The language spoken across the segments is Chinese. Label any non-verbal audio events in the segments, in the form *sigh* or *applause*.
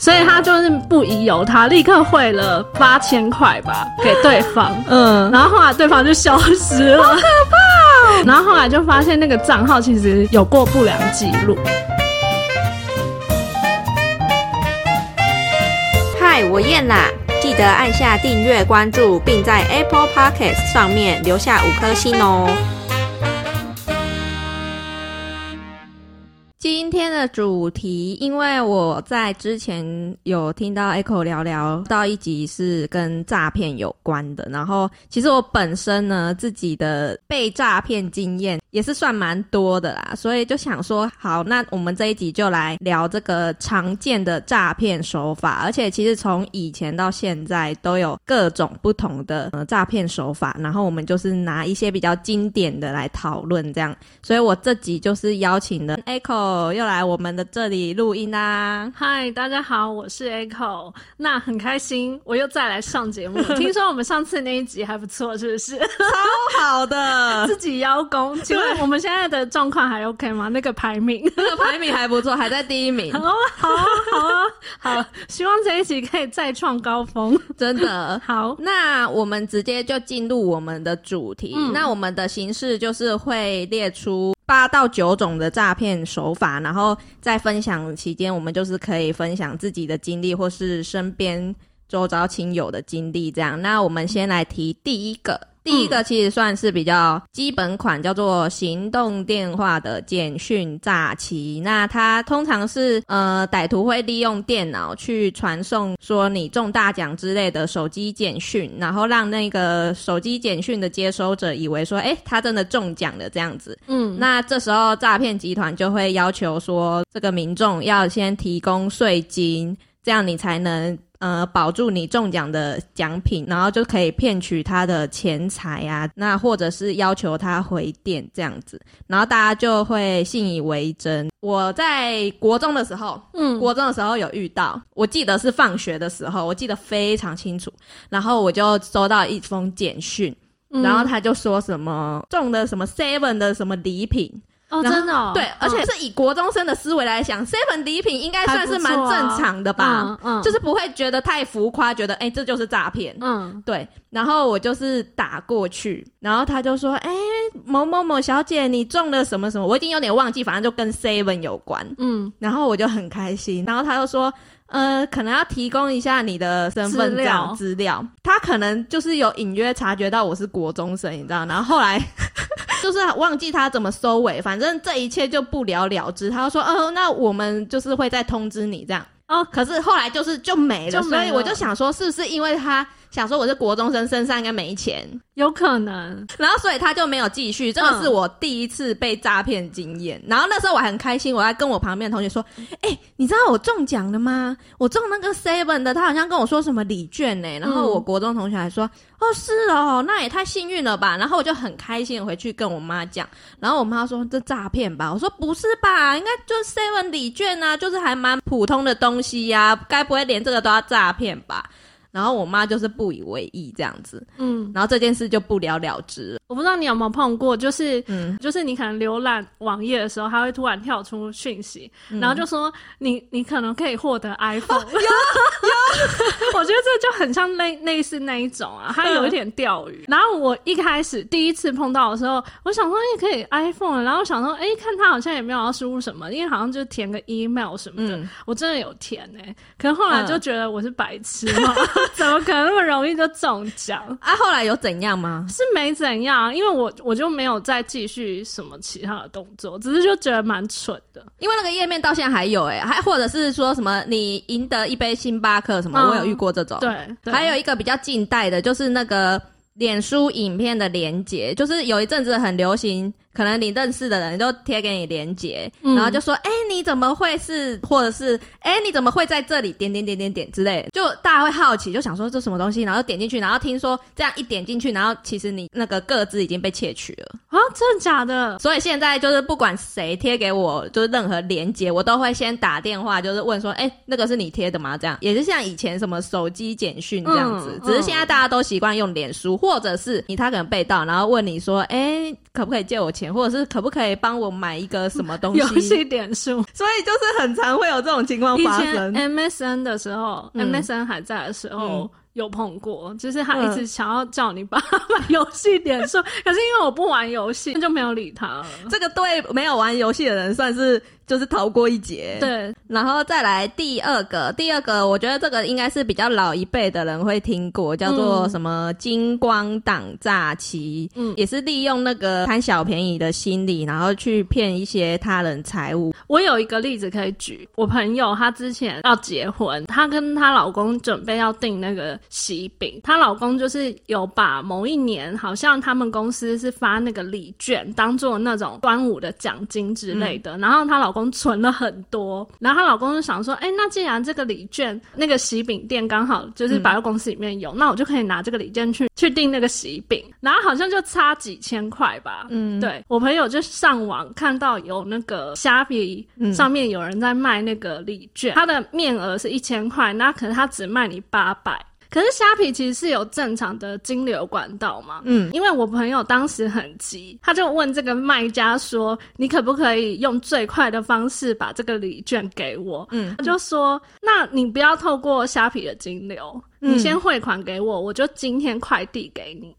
所以他就是不疑有他，立刻汇了八千块吧 *gasps* 给对方。嗯，然后后来对方就消失了，好可怕！然后后来就发现那个账号其实有过不良记录。嗨，我燕啦，记得按下订阅、关注，并在 Apple Podcast 上面留下五颗星哦。今天的主题，因为我在之前有听到 Echo 聊聊到一集是跟诈骗有关的，然后其实我本身呢自己的被诈骗经验也是算蛮多的啦，所以就想说，好，那我们这一集就来聊这个常见的诈骗手法，而且其实从以前到现在都有各种不同的呃诈骗手法，然后我们就是拿一些比较经典的来讨论这样，所以我这集就是邀请了 Echo。又来我们的这里录音啦！嗨，大家好，我是 Echo，那很开心，我又再来上节目。*laughs* 听说我们上次那一集还不错，是不是？超好的，*laughs* 自己邀功。请问我们现在的状况还 OK 吗？那个排名，*laughs* 那个排名还不错，还在第一名。好啊，好啊，好啊，好！希望这一集可以再创高峰，真的好。那我们直接就进入我们的主题。那我们的形式就是会列出。八到九种的诈骗手法，然后在分享期间，我们就是可以分享自己的经历，或是身边周遭亲友的经历。这样，那我们先来提第一个。第一个其实算是比较基本款，叫做行动电话的简讯诈欺。那它通常是呃歹徒会利用电脑去传送说你中大奖之类的手机简讯，然后让那个手机简讯的接收者以为说，哎，他真的中奖了这样子。嗯，那这时候诈骗集团就会要求说，这个民众要先提供税金，这样你才能。呃，保住你中奖的奖品，然后就可以骗取他的钱财啊，那或者是要求他回电这样子，然后大家就会信以为真。我在国中的时候，嗯，国中的时候有遇到，我记得是放学的时候，我记得非常清楚，然后我就收到一封简讯，然后他就说什么中的什么 seven 的什么礼品。哦，真的，对，而且是以国中生的思维来想，seven 礼品应该算是蛮正常的吧，嗯，就是不会觉得太浮夸，觉得哎这就是诈骗，嗯，对。然后我就是打过去，然后他就说，哎，某某某小姐，你中了什么什么，我已经有点忘记，反正就跟 seven 有关，嗯。然后我就很开心，然后他又说，呃，可能要提供一下你的身份证资料，他可能就是有隐约察觉到我是国中生，你知道，然后后来。就是忘记他怎么收尾，反正这一切就不了了之。他说：“哦，那我们就是会再通知你这样。”哦，可是后来就是就没了，所以我就想说，是不是因为他？想说我是国中生，身上应该没钱，有可能。然后所以他就没有继续。这个是我第一次被诈骗经验。然后那时候我很开心，我还跟我旁边的同学说：“哎，你知道我中奖了吗？我中那个 seven 的，他好像跟我说什么礼券呢。”然后我国中同学还说：“哦，是哦，那也太幸运了吧。”然后我就很开心回去跟我妈讲。然后我妈说：“这诈骗吧？”我说：“不是吧？应该就是 seven 礼券啊，就是还蛮普通的东西呀，该不会连这个都要诈骗吧？”然后我妈就是不以为意这样子，嗯，然后这件事就不了了之。我不知道你有没有碰过，就是，嗯，就是你可能浏览网页的时候，它会突然跳出讯息，然后就说你你可能可以获得 iPhone。有 *laughs* 有，*laughs* 我觉得这就很像类类似那一种啊，它有一点钓鱼。然后我一开始第一次碰到的时候，我想说哎可以 iPhone，然后想说哎看他好像也没有要输入什么，因为好像就填个 email 什么的，我真的有填哎，可是后来就觉得我是白痴嘛。*laughs* 怎么可能那么容易就中奖啊？后来有怎样吗？是没怎样，因为我我就没有再继续什么其他的动作，只是就觉得蛮蠢的。因为那个页面到现在还有哎，还或者是说什么你赢得一杯星巴克什么，我有遇过这种。对，还有一个比较近代的，就是那个脸书影片的连接，就是有一阵子很流行。可能你认识的人都贴给你连接，然后就说：“哎，你怎么会是？或者是哎，你怎么会在这里？点点点点点之类。”就大家会好奇，就想说这什么东西，然后点进去，然后听说这样一点进去，然后其实你那个个资已经被窃取了啊！真的假的？所以现在就是不管谁贴给我，就是任何连接，我都会先打电话，就是问说：“哎，那个是你贴的吗？”这样也是像以前什么手机简讯这样子，只是现在大家都习惯用脸书，或者是你他可能被盗，然后问你说：“哎，可不可以借我钱，或者是可不可以帮我买一个什么东西游？戏点数。所以就是很常会有这种情况发生。MSN 的时候、嗯 m s n 还在的时候。嗯有碰过，就是他嗯一直想要叫你帮他买游戏点数，可是因为我不玩游戏，那就没有理他了。这个对没有玩游戏的人算是就是逃过一劫。，对，然后再来第二个，第二个我觉得这个应该是比较老一辈的人会听过，叫做什么金光党诈欺，嗯也是利用那个贪小便宜的心理，然后去骗一些他人财物。我有一个例子可以举，我朋友她之前要结婚，她跟她老公准备要订那个喜饼，她老公就是有把某一年好像他们公司是发那个礼券，当做那种端午的奖金之类的，然后她老公存了很多，然后她老公就想说，哎、那既然这个礼券那个喜饼店刚好就是百货公司里面有，那我就可以拿这个礼券去去订那个喜饼，然后好像就差几千块吧，嗯，对我朋友就上网看到有那个虾皮嗯。上面有人在卖那个礼券，它的面额是一千块，那可能他只卖你八百。可是虾皮其实是有正常的金流管道嘛，嗯，因为我朋友当时很急，他就问这个卖家说：“你可不可以用最快的方式把这个礼券给我？”嗯他就说：“那你不要透过虾皮的金流，嗯你先汇款给我，我就今天快递给你。”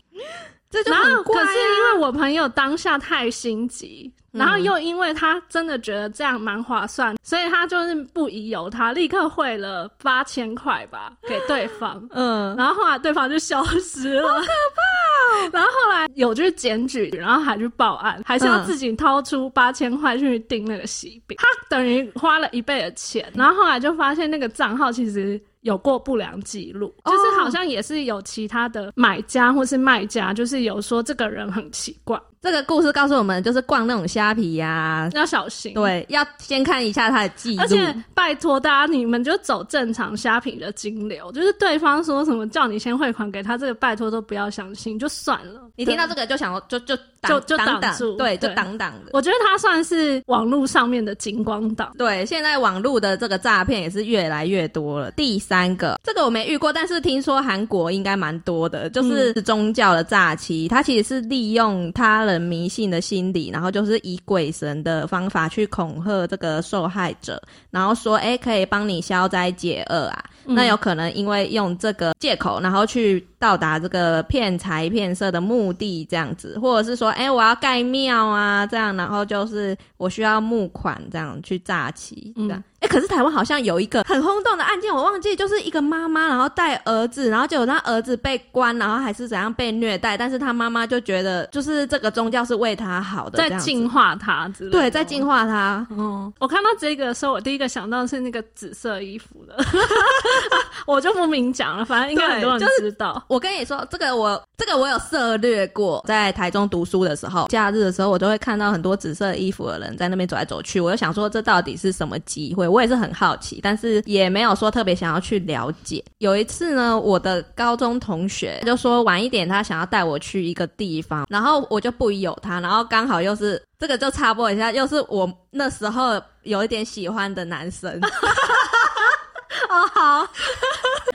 这就很怪、啊。可是因为我朋友当下太心急，嗯然后又因为他真的觉得这样蛮划算，所以他就是不疑有他，立刻汇了八千块吧给对方。*laughs* 嗯，然后后来对方就消失了，好可怕、*laughs* 然后后来有就是检举，然后还去报案，还是要嗯自己掏出八千块去订那个喜饼，他等于花了一倍的钱。然后后来就发现那个账号其实有过不良记录，哦。就是好像也是有其他的买家或是卖家，就是有说这个人很奇怪，这个故事告诉我们，就是逛那种虾皮呀、要小心。。对，要先看一下他的记录。而且拜托大家，你们就走正常虾皮的金流，就是对方说什么叫你先汇款给他，这个拜托都不要相信，就算了。你听到这个，就想说就就就就挡住对，就挡挡的。我觉得他算是网络上面的金光党。对，现在网络的这个诈骗也是越来越多了。第三个，这个我没遇过，但是听说韩国应该蛮多的，就是宗教的诈欺，它其实是利用他人迷信的心理，然后就是以鬼神的方法去恐吓这个受害者，然后说，哎，可以帮你消灾解厄啊。那有可能因为用这个借口，然后去到达这个骗财骗色的目的，这样子，或者是说，哎、我要盖庙啊，这样，然后就是我需要募款，这样去诈欺，这样。哎、可是台湾好像有一个很轰动的案件，我忘记，就是一个妈妈，然后带儿子，然后结果他儿子被关，然后还是怎样被虐待，但是他妈妈就觉得，就是这个宗教是为他好的，在净化他之类的。对，在净化他。哦，我看到这个的时候，我第一个想到的是那个紫色衣服的，*laughs* 我就不明讲了，反正应该很多人对就是知道。我跟你说，这个我这个我有涉略过，在台中读书的时候，假日的时候，我都会看到很多紫色衣服的人在那边走来走去。我就想说，这到底是什么机会？我也是很好奇，但是也没有说特别想要去了解。有一次呢，我的高中同学就说晚一点他想要带我去一个地方，然后我就不疑有他，然后刚好又是这个就插播一下，又是我那时候有一点喜欢的男生。*laughs* 哦，好，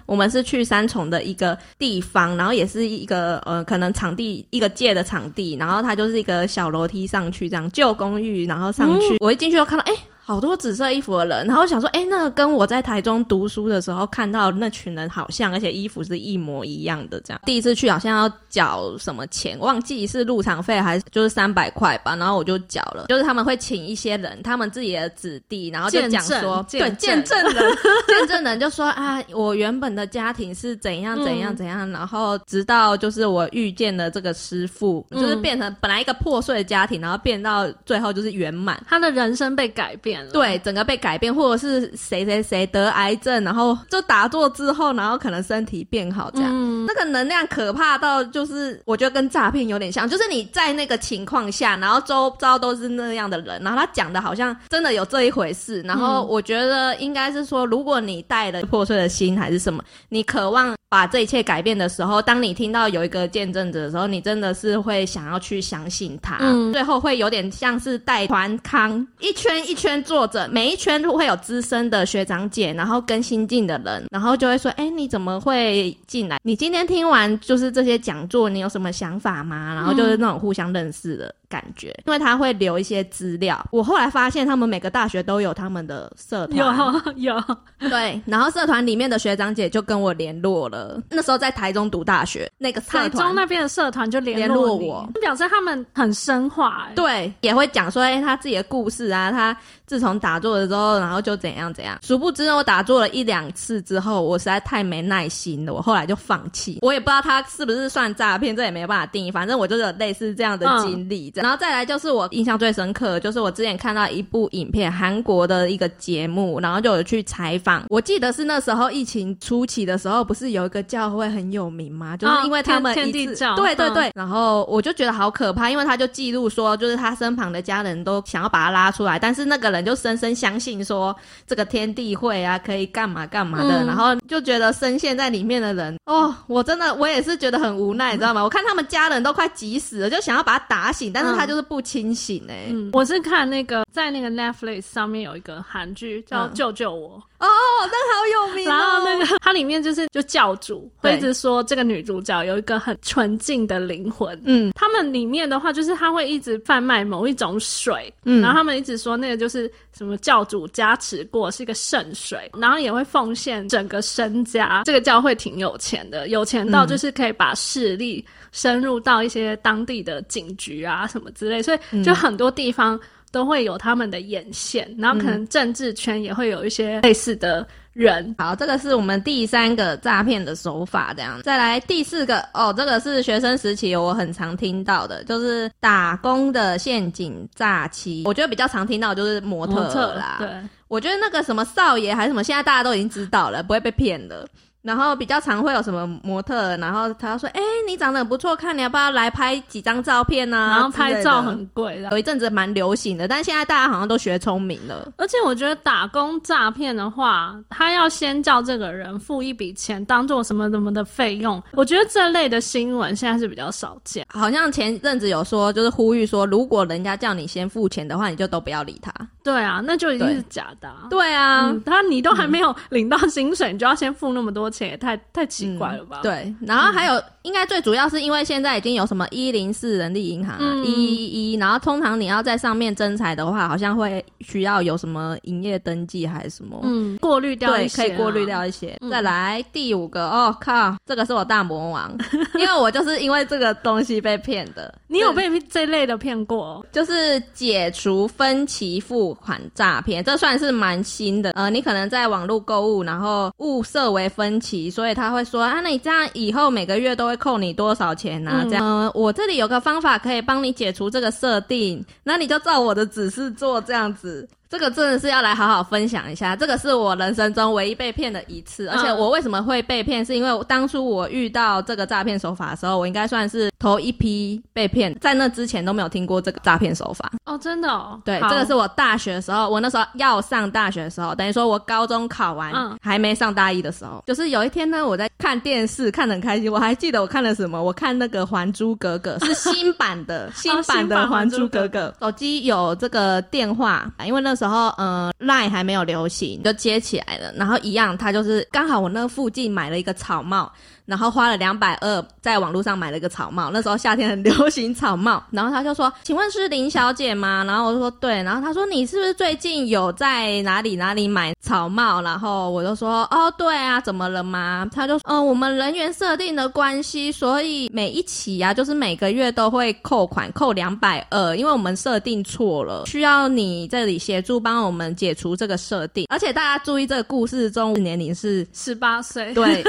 我们是去三重的一个地方，然后也是一个呃，可能场地一个借的场地，然后它就是一个小楼梯上去，这样旧公寓，然后上去，我一进去就看到，哎、好多紫色衣服的人，然后想说，哎、那个跟我在台中读书的时候看到那群人好像，而且衣服是一模一样的，这样。第一次去好像要缴什么钱，忘记是入场费还是就是三百块吧，然后我就缴了，就是他们会请一些人，他们自己的子弟，然后就讲说，对，见证人，见证人就说啊，我原本的家庭是怎样怎样嗯怎样，然后直到就是我遇见了这个师傅，嗯就是变成本来一个破碎的家庭，然后变到最后就是圆满。他的人生被改变了。对，整个被改变，或者是谁谁谁得癌症，然后就打坐之后，然后可能身体变好这样。嗯，那个能量可怕到，就是我觉得跟诈骗有点像，就是你在那个情况下，然后周遭都是那样的人，然后他讲的好像真的有这一回事。然后我觉得应该是说，如果你带了破碎的心还是什么，你渴望把这一切改变的时候，当你听到有一个见证者的时候，你真的是会想要去相信他。嗯最后会有点像是带团康，一圈一圈坐着，每一圈都会有资深的学长姐，然后跟新进的人，然后就会说：“哎、你怎么会进来？你今天听完就是这些讲座，你有什么想法吗？”然后就是那种互相认识的感觉，因为他会留一些资料。我后来发现，他们每个大学都有他们的社团，有有对，然后社团里面的学长姐就跟我联络了。那时候在台中读大学，那个台中那边的社团就联络我，表示他们很深化，对，也会讲说，哎，他自己的故事啊，他自从打坐了之后，然后就怎样怎样。殊不知，我打坐了一两次之后，我实在太没耐心了，我后来就放弃。我也不知道他是不是算诈骗，这也没办法定义。反正我就是有类似这样的经历。然后再来就是我印象最深刻，就是我之前看到一部影片，韩国的一个节目，然后就有去采访。我记得是那时候疫情初期的时候，不是有一个教会很有名吗？就是因为他们一次对对对，然后我就觉得好可怕，因为他就记录说，就是他身旁的家人都想要把他拉出来，但是那个人就深深相信说这个天地会啊可以干嘛干嘛的，然后就觉得深陷在里面的人哦，我真的我也是觉得很无奈，你知道吗？我看他们家人都快急死了，就想要把他打醒，但是他就是不清醒哎。我是看那个在那个 Netflix 上面有一个韩剧叫《救救我》。哦，那好有名。然后那个它里面就是就教主会一直说这个女主角有一个很纯净的灵魂。嗯，他们里面的话就是他会一直贩卖某一种水，嗯，然后他们一直说那个就是什么教主加持过是一个圣水，然后也会奉献整个身家。这个教会挺有钱的，有钱到就是可以把势力深入到一些当地的警局啊什么之类，所以就很多地方。都会有他们的眼线，然后可能政治圈也会有一些类似的人。好，这个是我们第三个诈骗的手法，这样。再来第四个哦，这个是学生时期我很常听到的，就是打工的陷阱诈欺。我觉得比较常听到就是模特啦。对，我觉得那个什么少爷还是什么，现在大家都已经知道了，不会被骗的。然后比较常会有什么模特，然后他说：“哎，你长得很不错，看你要不要来拍几张照片呢？”然后拍照很贵，有一阵子蛮流行的，但现在大家好像都学聪明了。而且我觉得打工诈骗的话，他要先叫这个人付一笔钱，当做什么什么的费用。我觉得这类的新闻现在是比较少见。好像前阵子有说，就是呼吁说，如果人家叫你先付钱的话，你就都不要理他。对啊，那就一定是假的。对啊，他你都还没有领到薪水，你就要先付那么多钱，也太太奇怪了吧？对，然后还有，应该最主要是因为现在已经有什么一零四人力银行啊，一一一，然后通常你要在上面征财的话，好像会需要有什么营业登记还是什么？嗯，过滤掉一些，可以过滤掉一些。再来第五个，哦靠，这个是我大魔王，因为我就是因为这个东西被骗的。*laughs* 你有被这类的骗过？就是解除分期付。款诈骗，这算是蛮新的。呃，你可能在网络购物，然后误设为分期，所以他会说啊，那你这样以后每个月都会扣你多少钱呢？这样，我这里有个方法可以帮你解除这个设定，那你就照我的指示做，这样子。这个真的是要来好好分享一下，这个是我人生中唯一被骗的一次，而且我为什么会被骗，是因为当初我遇到这个诈骗手法的时候，我应该算是头一批被骗，在那之前都没有听过这个诈骗手法。哦，真的？哦。对，这个是我大学的时候，我那时候要上大学的时候，等于说我高中考完，还没上大一的时候，就是有一天呢，我在看电视，看得很开心，我还记得我看了什么，我看那个《还珠格格》，*laughs* 是新版的，*laughs* 新版的《还珠格格》，手机有这个电话，因为那。时候，嗯，line 还没有流行，就接起来了。然后一样，他就是刚好我那附近买了一个草帽。然后花了两百二，在网络上买了一个草帽。那时候夏天很流行草帽。*laughs* 然后他就说：“请问是林小姐吗？”然后我就说：“对。”然后他说：“你是不是最近有在哪里哪里买草帽？”然后我就说：“哦，对啊，怎么了吗？”他就：“嗯，我们人员设定的关系，所以每一期啊，就是每个月都会扣款扣两百二，因为我们设定错了，需要你这里协助帮我们解除这个设定。而且大家注意，这个故事中年龄是十八岁。对，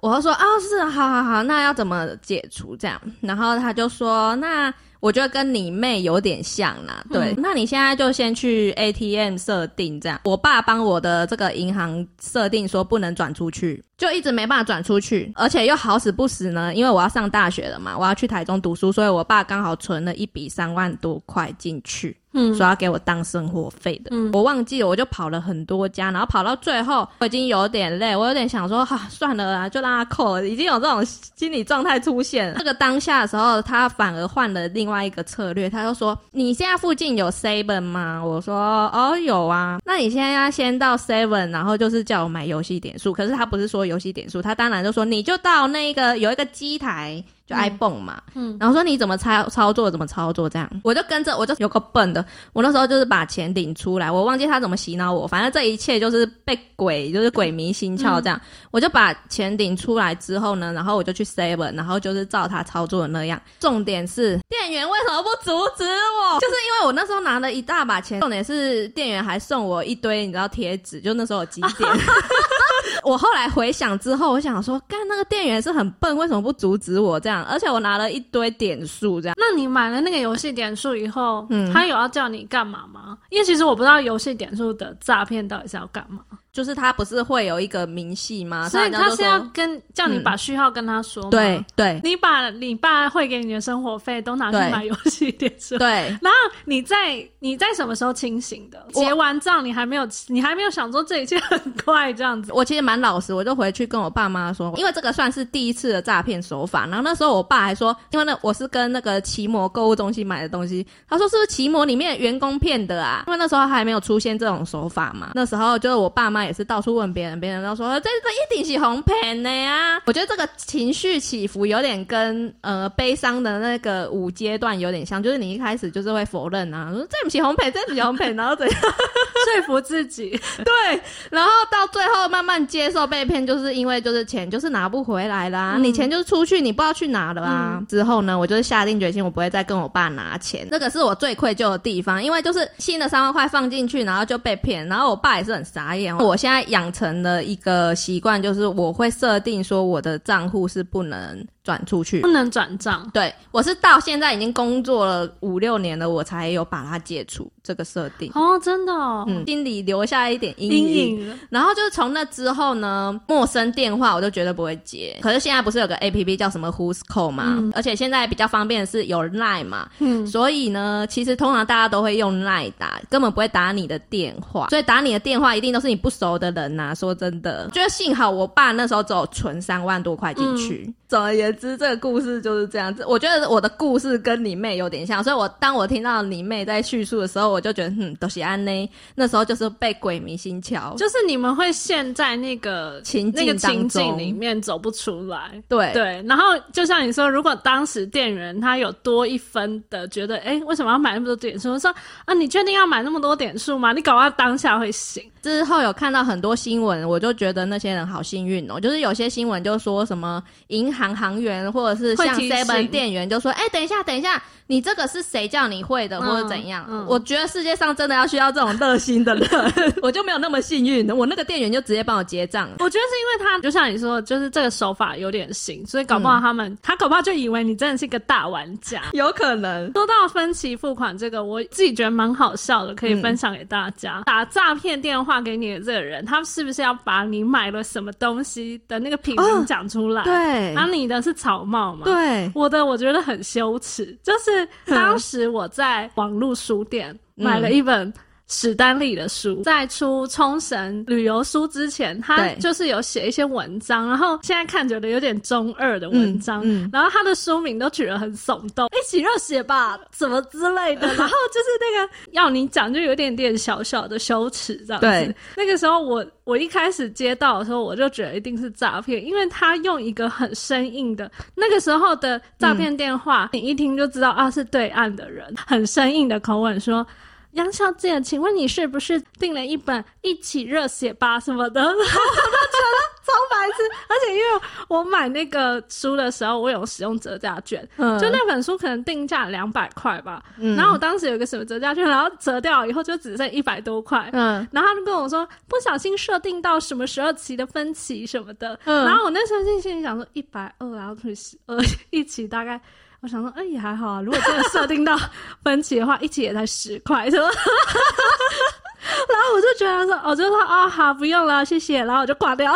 我就说：“啊。”是，好好好，那要怎么解除这样？然后他就说，那我觉得跟你妹有点像啦，对，那你现在就先去 ATM 设定这样。我爸帮我的这个银行设定说不能转出去，就一直没办法转出去，而且又好死不死呢，因为我要上大学了嘛，我要去台中读书，所以我爸刚好存了一笔三万多块进去。嗯，说要给我当生活费的，嗯，我忘记了，我就跑了很多家，然后跑到最后，我已经有点累，我有点想说，哈，算了啊，就让他扣了，已经有这种心理状态出现了。这个当下的时候，他反而换了另外一个策略，他就说：“你现在附近有 seven 吗？”我说：“哦，有啊。”那你现在要先到 seven，然后就是叫我买游戏点数，可是他不是说游游戏点数，他当然就说你就到那个有一个机台。iPhone 嘛，嗯，然后说你怎么操操作怎么操作这样，我就跟着，我就有个笨的，我那时候就是把钱领出来，我忘记他怎么洗脑我，反正这一切就是被鬼，就是鬼迷心窍这样，我就把钱领出来之后呢，然后我就去 Seven，然后就是照他操作的那样。重点是店员为什么不阻止我？就是因为我那时候拿了一大把钱，重点是店员还送我一堆你知道贴纸，就那时候有几点。*laughs* 我后来回想之后，我想说，干那个店员是很笨，为什么不阻止我这样？而且我拿了一堆点数，这样。那你买了那个游戏点数以后，嗯，他有要叫你干嘛吗？因为其实我不知道游戏点数的诈骗到底是要干嘛。就是他不是会有一个明细吗？所以他是要跟叫你把序号跟他说。对对，你把你爸会给你的生活费都拿去买游戏点数。对，然后你在你在什么时候清醒的？结完账你还没有你还没有想说这一切很快这样子。我其实蛮老实，我就回去跟我爸妈说，因为这个算是第一次的诈骗手法。然后那时候我爸还说，因为那我是跟那个奇摩购物中心买的东西，他说是不是奇摩里面员工骗的啊？因为那时候还没有出现这种手法嘛。那时候就是我爸妈也是到处问别。人别人都说这这一定是红骗的呀，我觉得这个情绪起伏有点跟呃悲伤的那个五阶段有点像，就是你一开始就是会否认啊，说这不是红骗，这不是红骗，然后怎样？*laughs* 说服自己，*laughs* 对，然后到最后慢慢接受被骗，就是因为就是钱就是拿不回来啦，你钱就是出去，你不知道去哪了啊。之后呢，我就是下定决心，我不会再跟我爸拿钱，这个是我最愧疚的地方，因为就是新的三万块放进去，然后就被骗，然后我爸也是很傻眼，我我现在养成。了一个习惯就是，我会设定说我的账户是不能。转出去不能转账，对我是到现在已经工作了五六年了，我才有把它解除这个设定哦，真的，哦嗯，心里留下一点阴影。然后就是从那之后呢，陌生电话我就绝对不会接。可是现在不是有个 A P P 叫什么 Who's Call 嘛，而且现在比较方便的是有 Line 嘛，嗯，所以呢，其实通常大家都会用 Line 打，根本不会打你的电话。所以打你的电话一定都是你不熟的人呐。说真的，觉得幸好我爸那时候只有存三万多块进去。总而言之，这个故事就是这样子。我觉得我的故事跟你妹有点像，所以我当我听到你妹在叙述的时候，我就觉得，嗯，都是安呢。那时候就是被鬼迷心窍，就是你们会陷在那个情那个情境里面走不出来。对对，然后就像你说，如果当时店员他有多一分的觉得，哎，为什么要买那么多点数？我说啊，你确定要买那么多点数吗？你搞到当下会醒。之后有看到很多新闻，我就觉得那些人好幸运哦。就是有些新闻就说什么银行行员或者是像 seven 店员就说：“哎，等一下，等一下。”你这个是谁叫你会的，或者怎样？我觉得世界上真的要需要这种热心的人，*laughs* 我就没有那么幸运。我那个店员就直接帮我结账。我觉得是因为他就像你说，就是这个手法有点新，所以搞不好他们他搞不好就以为你真的是一个大玩家，有可能。说到分期付款这个，我自己觉得蛮好笑的，可以分享给大家。打诈骗电话给你的这个人，他是不是要把你买了什么东西的那个品名讲出来？对，然后你的是草帽嘛？对，我的我觉得很羞耻，就是。当时我在网络书店买了一本史丹利的书，在出冲绳旅游书之前，他就是有写一些文章，然后现在看觉得有点中二的文章，然后他的书名都取得很耸动，一起热血吧，什么之类的，*laughs* 然后就是那个要你讲，就有点点小小的羞耻这样子。那个时候我。我一开始接到的时候，我就觉得一定是诈骗，因为他用一个很生硬的那个时候的诈骗电话，你一听就知道啊是对岸的人，很生硬的口吻说。杨小姐，请问你是不是订了一本《一起热血吧》什么的？我都觉得超白痴。而且因为我买那个书的时候，我有使用折价券，就那本书可能定价两百块吧。然后我当时有个什么折价券，然后折掉以后就只剩一百多块。嗯，然后他就跟我说不小心设定到什么十二期的分期什么的。嗯，然后我那时候就心里想说一百二，然后除以十二，一起大概。我想说，哎，也还好啊。如果真的设定到分期的话，一起也才十块，是吧？然后我就觉得说，我就说啊，好，不用了，谢谢。然后我就挂掉。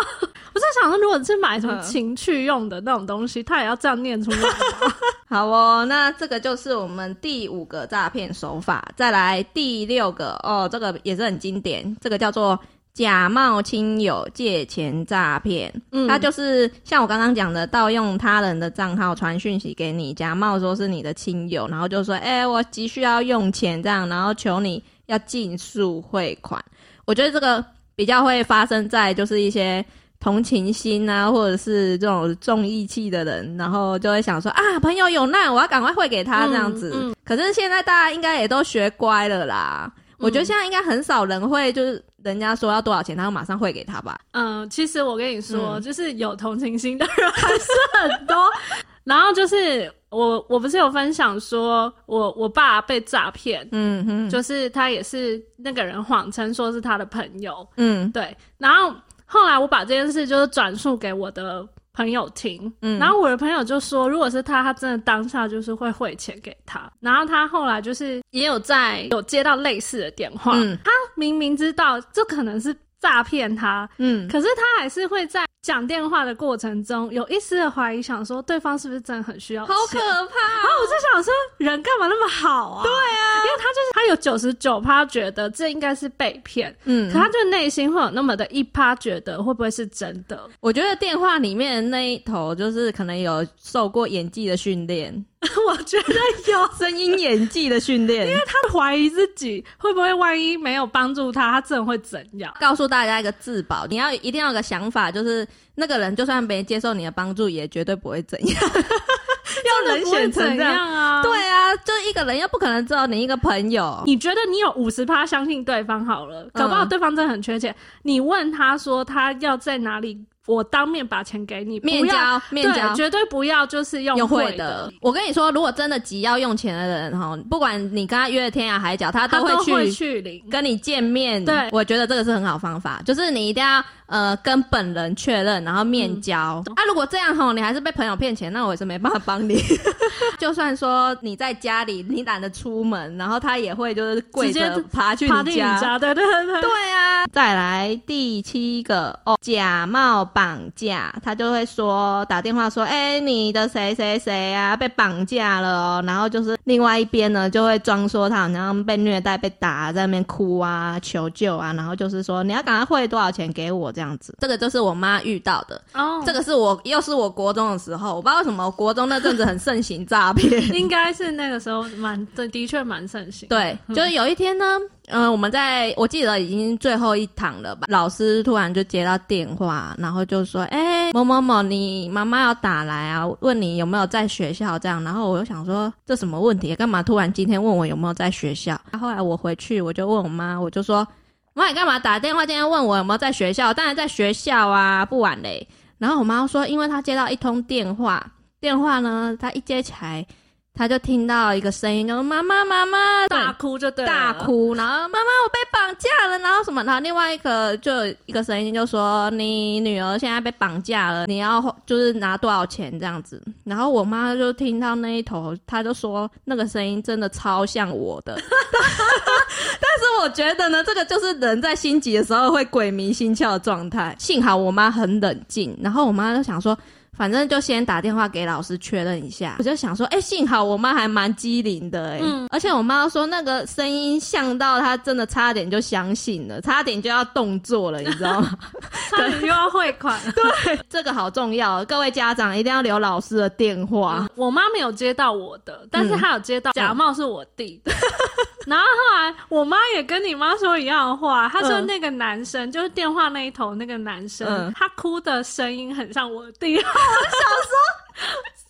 我在想，如果是买什么情趣用的那种东西，他也要这样念出来。*laughs* 好哦，那这个就是我们第五个诈骗手法。再来第六个哦，这个也是很经典，这个叫做。假冒亲友借钱诈骗，嗯，他就是像我刚刚讲的，盗用他人的账号传讯息给你，假冒说是你的亲友，然后就说，哎，我急需要用钱这样，然后求你要尽速汇款。我觉得这个比较会发生在就是一些。同情心啊，或者是这种重义气的人，然后就会想说啊，朋友有难，我要赶快汇给他这样子。可是现在大家应该也都学乖了啦。我觉得现在应该很少人会就是人家说要多少钱，他就马上汇给他吧。嗯，其实我跟你说，就是有同情心的人还是很多。然后就是我，我不是有分享说我我爸被诈骗，嗯哼，就是他也是那个人谎称说是他的朋友，嗯，对。然后后来我把这件事就是转述给我的朋友听，嗯，然后我的朋友就说，如果是他，他真的当下就是会汇钱给他。然后他后来就是也有在有接到类似的电话，他明明知道这可能是。诈骗他，嗯，可是他还是会在讲电话的过程中有一丝的怀疑，想说对方是不是真的很需要好可怕！然后我就想说，人干嘛那么好啊？对啊，因为他就是他有九十九趴觉得这应该是被骗，嗯，可他就内心会有那么的一趴觉得会不会是真的？我觉得电话里面那一头就是可能有受过演技的训练。*laughs* 我觉得有 *laughs* 声音演技的训练，因为他怀疑自己会不会万一没有帮助他，他真的会怎样？告诉大家一个自保，你要一定要有个想法，就是那个人就算没接受你的帮助，也绝对不会怎样。*laughs* 要人选成这样啊？对啊，就一个人又不可能知道你一个朋友。你觉得你有五十趴相信对方好了，搞不好对方真的很缺钱。你问他说他要在哪里？我当面把钱给你，面交，面交，绝对不要就是用会的。我跟你说，如果真的急要用钱的人哈，不管你跟他约天涯海角，他都会去跟你见面。对，我觉得这个是很好方法，就是你一定要。呃，跟本人确认，然后面交。啊，如果这样吼，你还是被朋友骗钱，那我也是没办法帮你。*laughs* 就算说你在家里，你懒得出门，然后他也会就是跪着爬去你家。对对对。对啊。再来第七个哦，假冒绑架，他就会说打电话说，哎，你的谁谁谁啊被绑架了哦，然后就是另外一边呢就会装说他好像被虐待、被打，在那边哭啊、求救啊，然后就是说你要赶快汇多少钱给我。这样子，这个就是我妈遇到的。哦，这个是我又是我国中的时候，我不知道为什么国中那阵子很盛行诈骗，应该是那个时候蛮的，的确蛮盛行。对，就是有一天呢，嗯，我们在我记得已经最后一堂了吧，老师突然就接到电话，然后就说：“哎，某某某，你妈妈要打来啊，问你有没有在学校这样。”然后我就想说，这什么问题？干嘛突然今天问我有没有在学校？后来我回去，我就问我妈，我就说。妈，你干嘛打电话？今天问我有没有在学校？当然在学校啊，不晚嘞。然后我妈说，因为她接到一通电话，电话呢，她一接起来。他就听到一个声音，就说：“妈妈，妈妈！”大哭就对，大哭，然后妈妈，我被绑架了，然后什么？然后另外一个就一个声音就说：“你女儿现在被绑架了，你要就是拿多少钱这样子？”然后我妈就听到那一头，她就说：“那个声音真的超像我的。*laughs* ”但是我觉得呢，这个就是人在心急的时候会鬼迷心窍的状态。幸好我妈很冷静，然后我妈就想说。反正就先打电话给老师确认一下，我就想说，哎，幸好我妈还蛮机灵的，哎，而且我妈说那个声音像到她真的差点就相信了，差点就要动作了，你知道吗？*laughs* 差点又要汇款，*laughs* 对，这个好重要，各位家长一定要留老师的电话。我妈没有接到我的，但是她有接到假冒是我弟的。*laughs* 然后后来我妈也跟你妈说一样的话，她说那个男生就是电话那一头那个男生，他哭的声音很像我弟。*laughs* 我想说。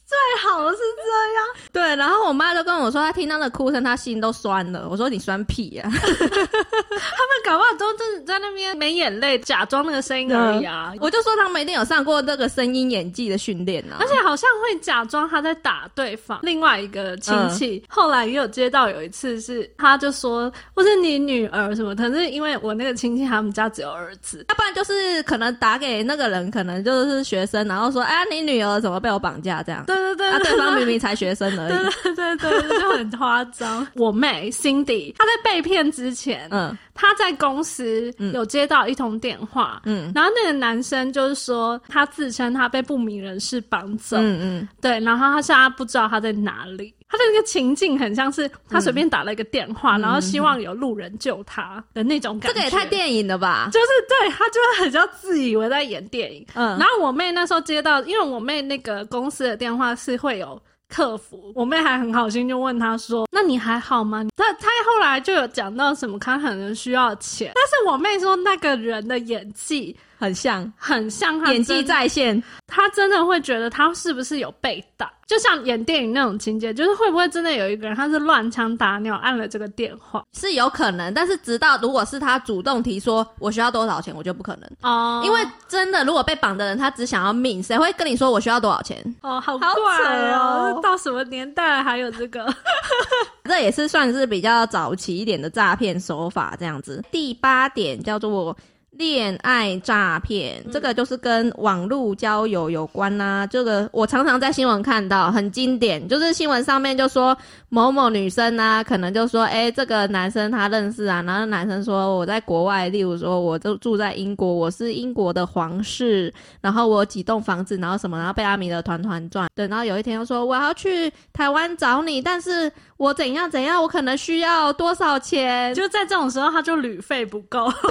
最好是这样，对。然后我妈就跟我说，她听到那哭声，她心都酸了。我说你酸屁呀！*laughs* *laughs* 他们搞不好都是在那边没眼泪，假装那个声音而已啊。我就说他们一定有上过那个声音演技的训练呢，而且好像会假装他在打对方。另外一个亲戚后来也有接到，有一次是他就说，我是你女儿什么，可是因为我那个亲戚他们家只有儿子，要不然就是可能打给那个人，可能就是学生，然后说，哎，你女儿怎么被我绑架这样。对对对，对方明明才学生而已。对对对，就很夸张。*laughs* 我妹 Cindy，她在被骗之前，嗯，她在公司有接到一通电话，嗯，然后那个男生就是说，他自称他被不明人士绑走，嗯嗯，对，然后他现在不知道他在哪里。他的那个情境很像是他随便打了一个电话，然后希望有路人救他的那种感觉。这个也太电影了吧？就是对他就是很像自以为在演电影。嗯，然后我妹那时候接到，因为我妹那个公司的电话是会有客服，我妹还很好心就问他说：“那你还好吗？”他他后来就有讲到什么，他可能需要钱，但是我妹说那个人的演技。很像，很像他演技在线，他真的会觉得他是不是有被打，就像演电影那种情节，就是会不会真的有一个人他是乱枪打鸟按了这个电话，是有可能，但是直到如果是他主动提说我需要多少钱，我就不可能。哦，因为真的如果被绑的人他只想要命，谁会跟你说我需要多少钱？哦，好好怪扯哦。到什么年代还有这个？*laughs* 这也是算是比较早期一点的诈骗手法，这样子。第八点叫做恋爱诈骗，这个就是跟网络交友有关呐、这个我常常在新闻看到，很经典，就是新闻上面就说某某女生啊，可能就说，哎、这个男生他认识啊，然后男生说我在国外，例如说我就住在英国，我是英国的皇室，然后我有几栋房子，然后什么，然后被他迷得团团转。对，然后有一天又说我要去台湾找你，但是我怎样怎样，我可能需要多少钱？就在这种时候，他就旅费不够，对，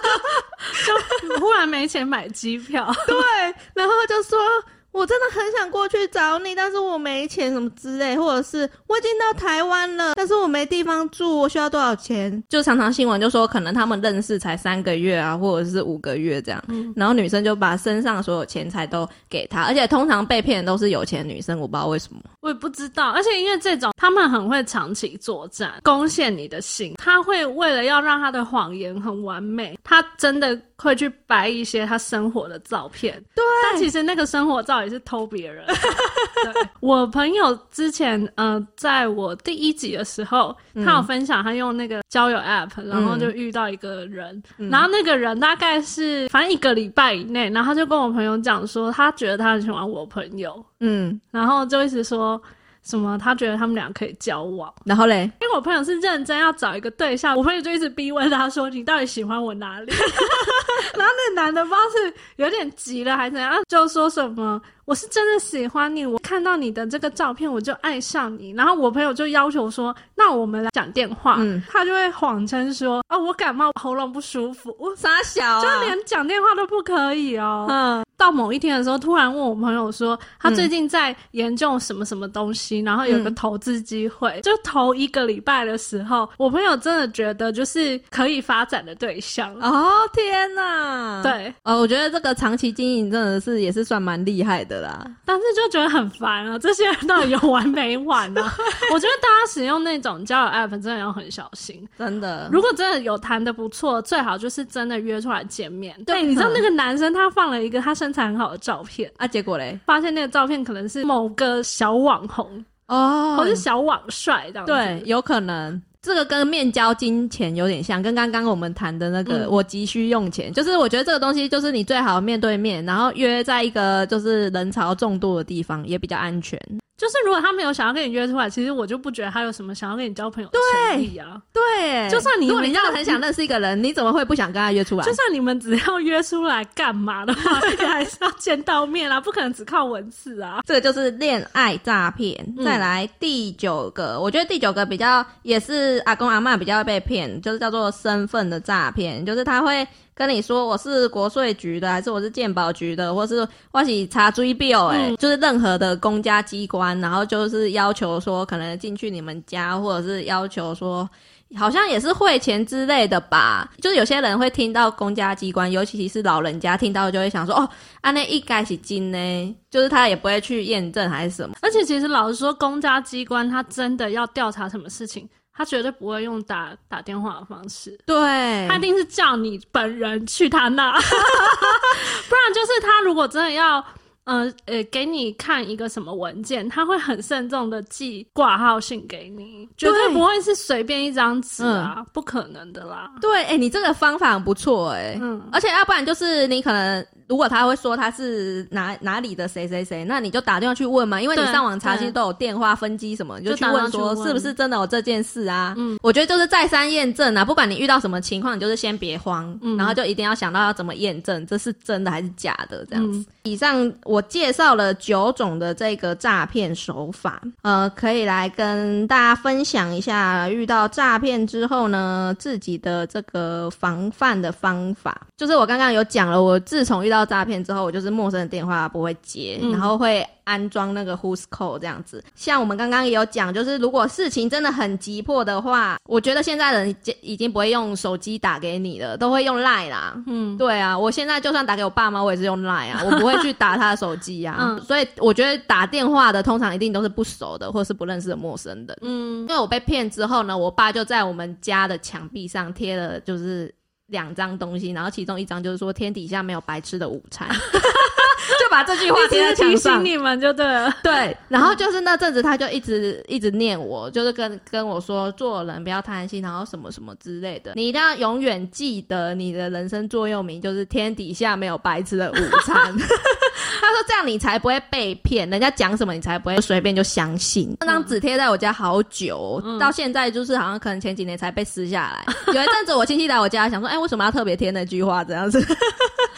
*laughs* 就忽然没钱买机票，对，然后就说。我真的很想过去找你，但是我没钱什么之类，或者是我已经到台湾了，但是我没地方住，我需要多少钱？就常常新闻就说，可能他们认识才三个月啊，或者是五个月这样，然后女生就把身上所有钱财都给他，而且通常被骗的都是有钱女生，我不知道为什么。我也不知道。而且因为这种，他们很会长期作战，攻陷你的心。他会为了要让他的谎言很完美，他真的会去摆一些他生活的照片。对，但其实那个生活照也是偷别人。對我朋友之前，呃，在我第一集的时候，他有分享他用那个交友 app，然后就遇到一个人，然后那个人大概是反正一个礼拜以内，然后他就跟我朋友讲说，他觉得他很喜欢我朋友，嗯，然后就一直说。什么？他觉得他们俩可以交往，然后嘞，因为我朋友是认真要找一个对象，我朋友就一直逼问他说：“你到底喜欢我哪里？” *laughs* 然后那男的不知道是有点急了还是怎样，就说什么：“我是真的喜欢你，我看到你的这个照片我就爱上你。”然后我朋友就要求说：“那我们来讲电话。”嗯他就会谎称说：“啊，我感冒，喉咙不舒服。”我傻小、啊，就连讲电话都不可以哦。嗯，到某一天的时候，突然问我朋友说，他最近在研究什么什么东西，然后有个投资机会，就头一个礼拜的时候，我朋友真的觉得就是可以发展的对象。哦天哪，，对，哦，我觉得这个长期经营真的是也是算蛮厉害的啦。但是就觉得很烦啊，这些人到底有完没完呢、*laughs* 我觉得大家使用那种交友 app 真的要很小心。真的，如果真的有谈的不错，最好就是真的约出来见面。对对，你知道嗯那个男生他放了一个他身材很好的照片，啊，结果嘞，发现那个照片可能是某个小网红。哦或是小网帅这样子。对，有可能。这个跟面交金钱有点像，跟刚刚我们谈的那个嗯我急需用钱，就是我觉得这个东西就是你最好面对面，然后约在一个就是人潮众多的地方，也比较安全。就是如果他没有想要跟你约出来，其实我就不觉得他有什么想要跟你交朋友的权利啊。对，就算你如果你真的很想认识一个人，*laughs* 你怎么会不想跟他约出来？就算你们只要约出来干嘛的话，也还是要见到面啊，不可能只靠文字啊。这个就是恋爱诈骗。嗯再来第九个，我觉得第九个比较也是阿公阿嬷比较会被骗，就是叫做身份的诈骗，就是他会。跟你说我是国税局的，还是我是鉴保局的，或是或是查追表，哎、嗯就是任何的公家机关，然后就是要求说可能进去你们家，或者是要求说好像也是汇钱之类的吧。就是有些人会听到公家机关，尤其是老人家听到就会想说，哦，啊那一该是金呢，就是他也不会去验证还是什么。而且其实老实说，公家机关他真的要调查什么事情，他绝对不会用打打电话的方式。对，他一定是叫你本人去他那，*laughs* 不然就是他如果真的要。呃呃，给你看一个什么文件，他会很慎重的寄挂号信给你，绝对对不会是随便一张纸啊，不可能的啦。对，哎、你这个方法很不错，哎，嗯而且要不然就是你可能，如果他会说他是哪哪里的谁谁谁，那你就打电话去问嘛，因为你上网查其实都有电话分机什么，你就去问上去问说是不是真的有这件事啊？嗯，我觉得就是再三验证啊，不管你遇到什么情况，你就是先别慌，嗯然后就一定要想到要怎么验证这是真的还是假的这样子。嗯以上我介绍了九种的这个诈骗手法，呃，可以来跟大家分享一下，遇到诈骗之后呢，自己的这个防范的方法。就是我刚刚有讲了，我自从遇到到诈骗之后，我就是陌生的电话不会接，然后会安装那个 Who's Call 这样子。像我们刚刚也有讲，就是如果事情真的很急迫的话，我觉得现在人已经不会用手机打给你了，都会用 Line 啦。嗯，对啊，我现在就算打给我爸妈，我也是用 Line 啊，我不会去打他的手机啊。*laughs* 嗯，所以我觉得打电话的通常一定都是不熟的或者是不认识的陌生的。嗯，因为我被骗之后呢，我爸就在我们家的墙壁上贴了，就是。两张东西，然后其中一张就是说天底下没有白吃的午餐，*laughs* 就把这句话贴在墙上。提醒你们就对了。对，然后就是那阵子他就一直一直念我，就是跟跟我说做人不要贪心，然后什么什么之类的，你一定要永远记得你的人生座右铭就是天底下没有白吃的午餐。*laughs* *laughs* 他说：“这样你才不会被骗，人家讲什么你才不会随便就相信。”那张纸贴在我家好久，到现在就是好像可能前几年才被撕下来。*laughs* 有一阵子我亲戚来我家，想说：“哎，为什么要特别贴那句话这样子？”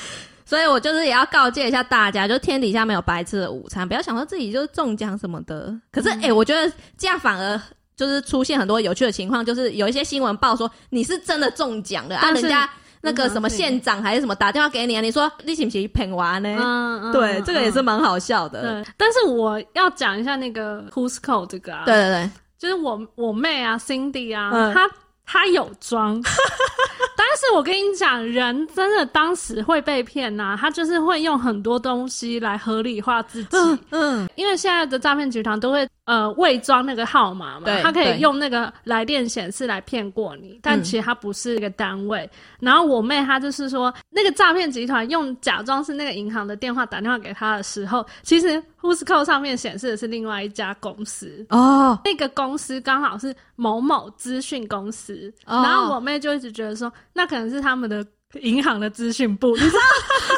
*laughs* 所以，我就是也要告诫一下大家，就天底下没有白吃的午餐，不要想说自己就是中奖什么的。可是，哎，我觉得这样反而就是出现很多有趣的情况，就是有一些新闻报说你是真的中奖了，啊，人家。那个什么县长还是什么打电话给你啊？你说你是不是骗娃呢？嗯嗯，对，这个也是蛮好笑的。对，但是我要讲一下那个 Who's Call 这个啊。对对对，就是我我妹啊，Cindy 啊，她她有装，但 *laughs* 是我跟你讲，人真的当时会被骗呐，他就是会用很多东西来合理化自己。嗯，因为现在的诈骗集团都会。呃，伪装那个号码嘛，他可以用那个来电显示来骗过你，但其实他不是一个单位。然后我妹她就是说，那个诈骗集团用假装是那个银行的电话打电话给她的时候，其实 Who'scall 上面显示的是另外一家公司哦，那个公司刚好是某某资讯公司。然后我妹就一直觉得说，那可能是他们的。银行的资讯部，你知道，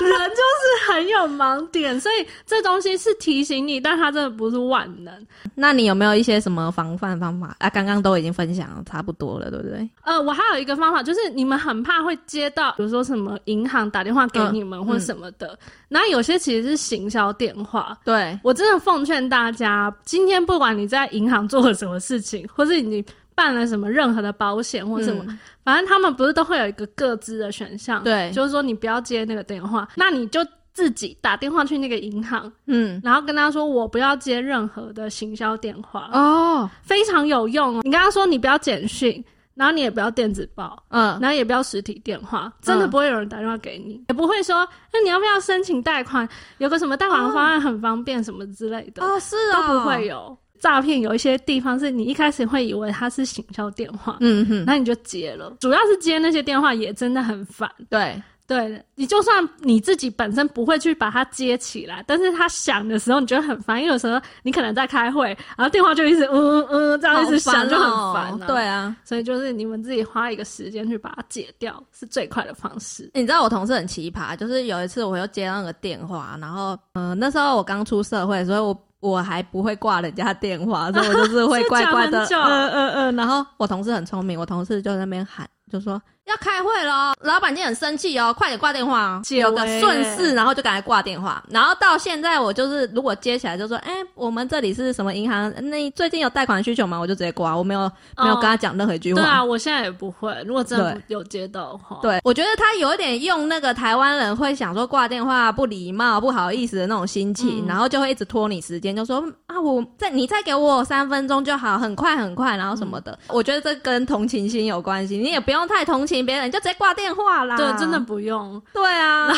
*laughs* 人就是很有盲点，所以这东西是提醒你，但它真的不是万能。那你有没有一些什么防范方法啊？刚刚都已经分享差不多了，对不对？呃，我还有一个方法，就是你们很怕会接到，比如说什么银行打电话给你们或什么的，那有些其实是行销电话。对我真的奉劝大家，今天不管你在银行做了什么事情，或是你。办了什么任何的保险或什么，反正他们不是都会有一个各自的选项，对，就是说你不要接那个电话，那你就自己打电话去那个银行，嗯，然后跟他说我不要接任何的行销电话。哦，非常有用哦。你跟他说你不要简讯，然后你也不要电子报，嗯，然后也不要实体电话，真的不会有人打电话给你，也不会说那你要不要申请贷款，有个什么贷款方案很方便什么之类的。哦，是啊，都不会有。诈骗有一些地方是你一开始会以为它是行销电话，嗯哼，那你就接了。主要是接那些电话也真的很烦。对对，你就算你自己本身不会去把它接起来，但是它响的时候你觉得很烦，因为有时候你可能在开会，然后电话就一直嗯嗯嗯这样一直响就很烦。对啊，所以就是你们自己花一个时间去把它解掉是最快的方式。你知道我同事很奇葩，就是有一次我又接到那个电话，然后嗯那时候我刚出社会，所以我。我还不会挂人家电话，*laughs* 所以我就是会乖乖的，嗯嗯嗯。然后我同事很聪明，我同事就在那边喊，就说。要开会了，老板今天很生气哦，快点挂电话，有个顺势，然后就赶快挂电话。然后到现在，我就是如果接起来就说，哎，我们这里是什么银行？那最近有贷款需求吗？我就直接挂，我没有没有跟他讲任何一句话。对啊，我现在也不会。如果真的有接到的话，对，我觉得他有一点用那个台湾人会想说挂电话不礼貌、不好意思的那种心情，然后就会一直拖你时间，就说啊，我再你再给我三分钟就好，很快很快，然后什么的。我觉得这跟同情心有关系，你也不用太同情。请别人就直接挂电话啦。对，真的不用。对啊，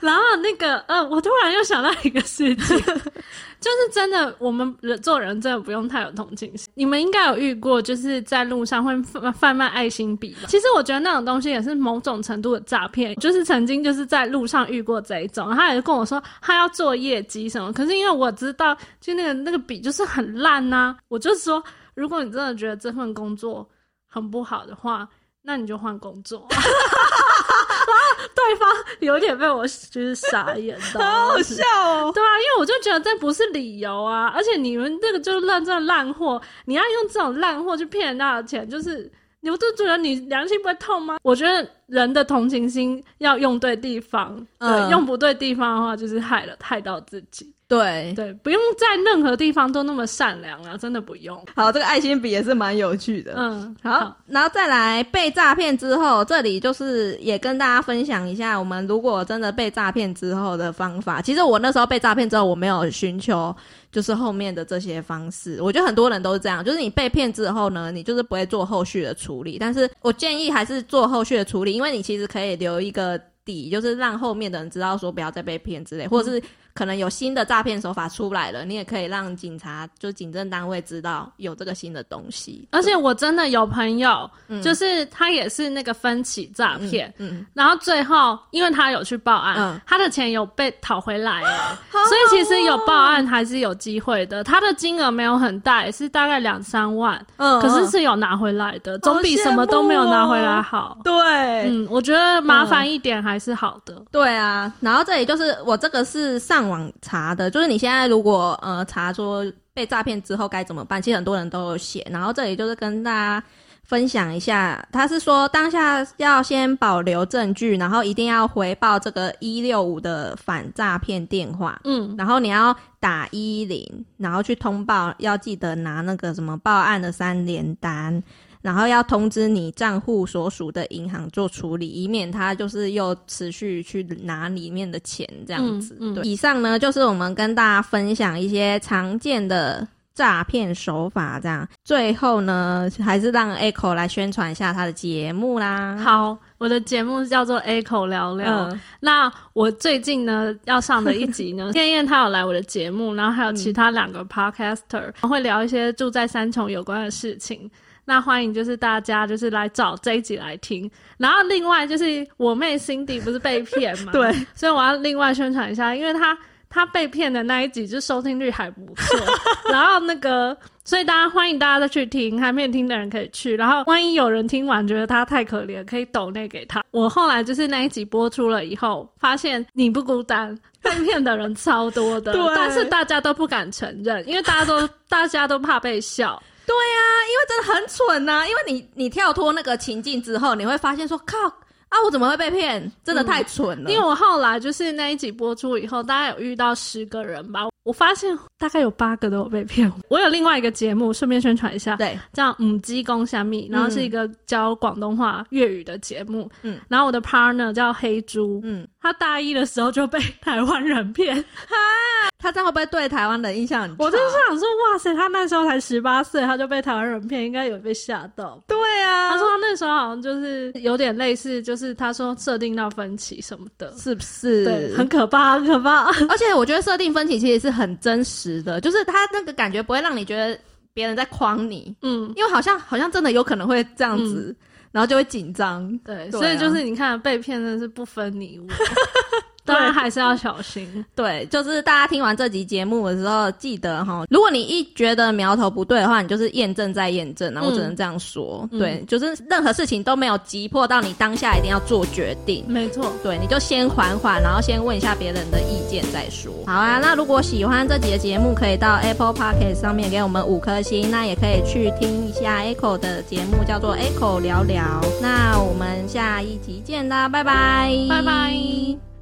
然后 *laughs* 那个，呃，我突然又想到一个事情，*laughs* 就是真的，我们人做人真的不用太有同情心。你们应该有遇过，就是在路上会贩卖爱心笔。其实我觉得那种东西也是某种程度的诈骗。就是曾经就是在路上遇过这一种，他也跟我说他要做业绩什么，可是因为我知道，就那个那个笔就是很烂呐。我就说，如果你真的觉得这份工作很不好的话。那你就换工作，然 *laughs* 后对方有点被我就是傻眼到，*laughs* 好好笑哦，对啊，因为我就觉得这不是理由啊，而且你们这个就是认真烂货，你要用这种烂货去骗人家的钱，就是你们就觉得你良心不会痛吗？我觉得人的同情心要用对地方，对，用不对地方的话，就是害了害到自己。对对，不用在任何地方都那么善良啊，真的不用。好，这个爱心笔也是蛮有趣的。嗯，好，然后再来被诈骗之后，这里就是也跟大家分享一下，我们如果真的被诈骗之后的方法。其实我那时候被诈骗之后，我没有寻求就是后面的这些方式。我觉得很多人都是这样，就是你被骗之后呢，你就是不会做后续的处理。但是我建议还是做后续的处理，因为你其实可以留一个底，就是让后面的人知道说不要再被骗之类，或者是。可能有新的诈骗手法出来了，你也可以让警察就警政单位知道有这个新的东西。而且我真的有朋友，就是他也是那个分期诈骗，嗯，然后最后因为他有去报案，他的钱有被讨回来了，所以其实有报案还是有机会的。他的金额没有很大，也是大概两三万，嗯，可是是有拿回来的，总比什么都没有拿回来好。对，嗯，我觉得麻烦一点还是好的。对啊，然后这里就是我这个是上。网查的，就是你现在如果呃查说被诈骗之后该怎么办，其实很多人都有写。然后这里就是跟大家分享一下，他是说当下要先保留证据，然后一定要回报这个一六五的反诈骗电话，嗯，然后你要打一零，然后去通报，要记得拿那个什么报案的三联单。然后要通知你账户所属的银行做处理，以免他就是又持续去拿里面的钱这样子。对，以上呢就是我们跟大家分享一些常见的诈骗手法，这样。最后呢，还是让 Echo 来宣传一下他的节目啦。好，我的节目叫做 Echo 聊聊。那我最近呢要上的一集呢，*laughs* 燕燕她有来我的节目，然后还有其他两个 Podcaster 会聊一些住在三重有关的事情。那欢迎就是大家就是来找这一集来听，然后另外就是我妹 Cindy 不是被骗嘛，*laughs* 对，所以我要另外宣传一下，因为她她被骗的那一集就收听率还不错，*laughs* 然后那个所以大家欢迎大家再去听，还没有听的人可以去，然后万一有人听完觉得他太可怜，可以抖那给他。我后来就是那一集播出了以后，发现你不孤单，被骗的人超多的，*laughs* 但是大家都不敢承认，因为大家都大家都怕被笑。对呀，因为真的很蠢呐！因为你你跳脱那个情境之后，你会发现说靠啊，我怎么会被骗？真的太蠢了。因为我后来就是那一集播出以后，大概有遇到十个人吧。我发现大概有八个都有被骗。*laughs* 我有另外一个节目，顺便宣传一下，对，叫母鸡公虾米，然后是一个教广东话粤语的节目。嗯，然后我的 partner 叫黑猪，嗯，他大一的时候就被台湾人骗，*laughs* 哈，他这样会不会对台湾的印象很？我就是想说，哇塞，他那时候才十八岁，他就被台湾人骗，应该有被吓到。对啊，他说他那时候好像就是有点类似，就是他说设定到分歧什么的，是不是？对，很可怕，很可怕。*laughs* 而且我觉得设定分歧其实是。很真实的，就是他那个感觉不会让你觉得别人在诓你，嗯，因为好像好像真的有可能会这样子，然后就会紧张，对，所以就是你看被骗真的是不分你我。*laughs* *laughs* 当然还是要小心。*laughs* 对，就是大家听完这集节目的时候，记得哈，如果你一觉得苗头不对的话，你就是验证再验证。然后我只能这样说，对，就是任何事情都没有急迫到你当下一定要做决定。没错，对，你就先缓缓，然后先问一下别人的意见再说。好啊，那如果喜欢这集的节目，可以到 Apple Podcast 上面给我们五颗星，那也可以去听一下 Echo 的节目，叫做 Echo 聊聊。那我们下一集见啦，拜拜，拜拜。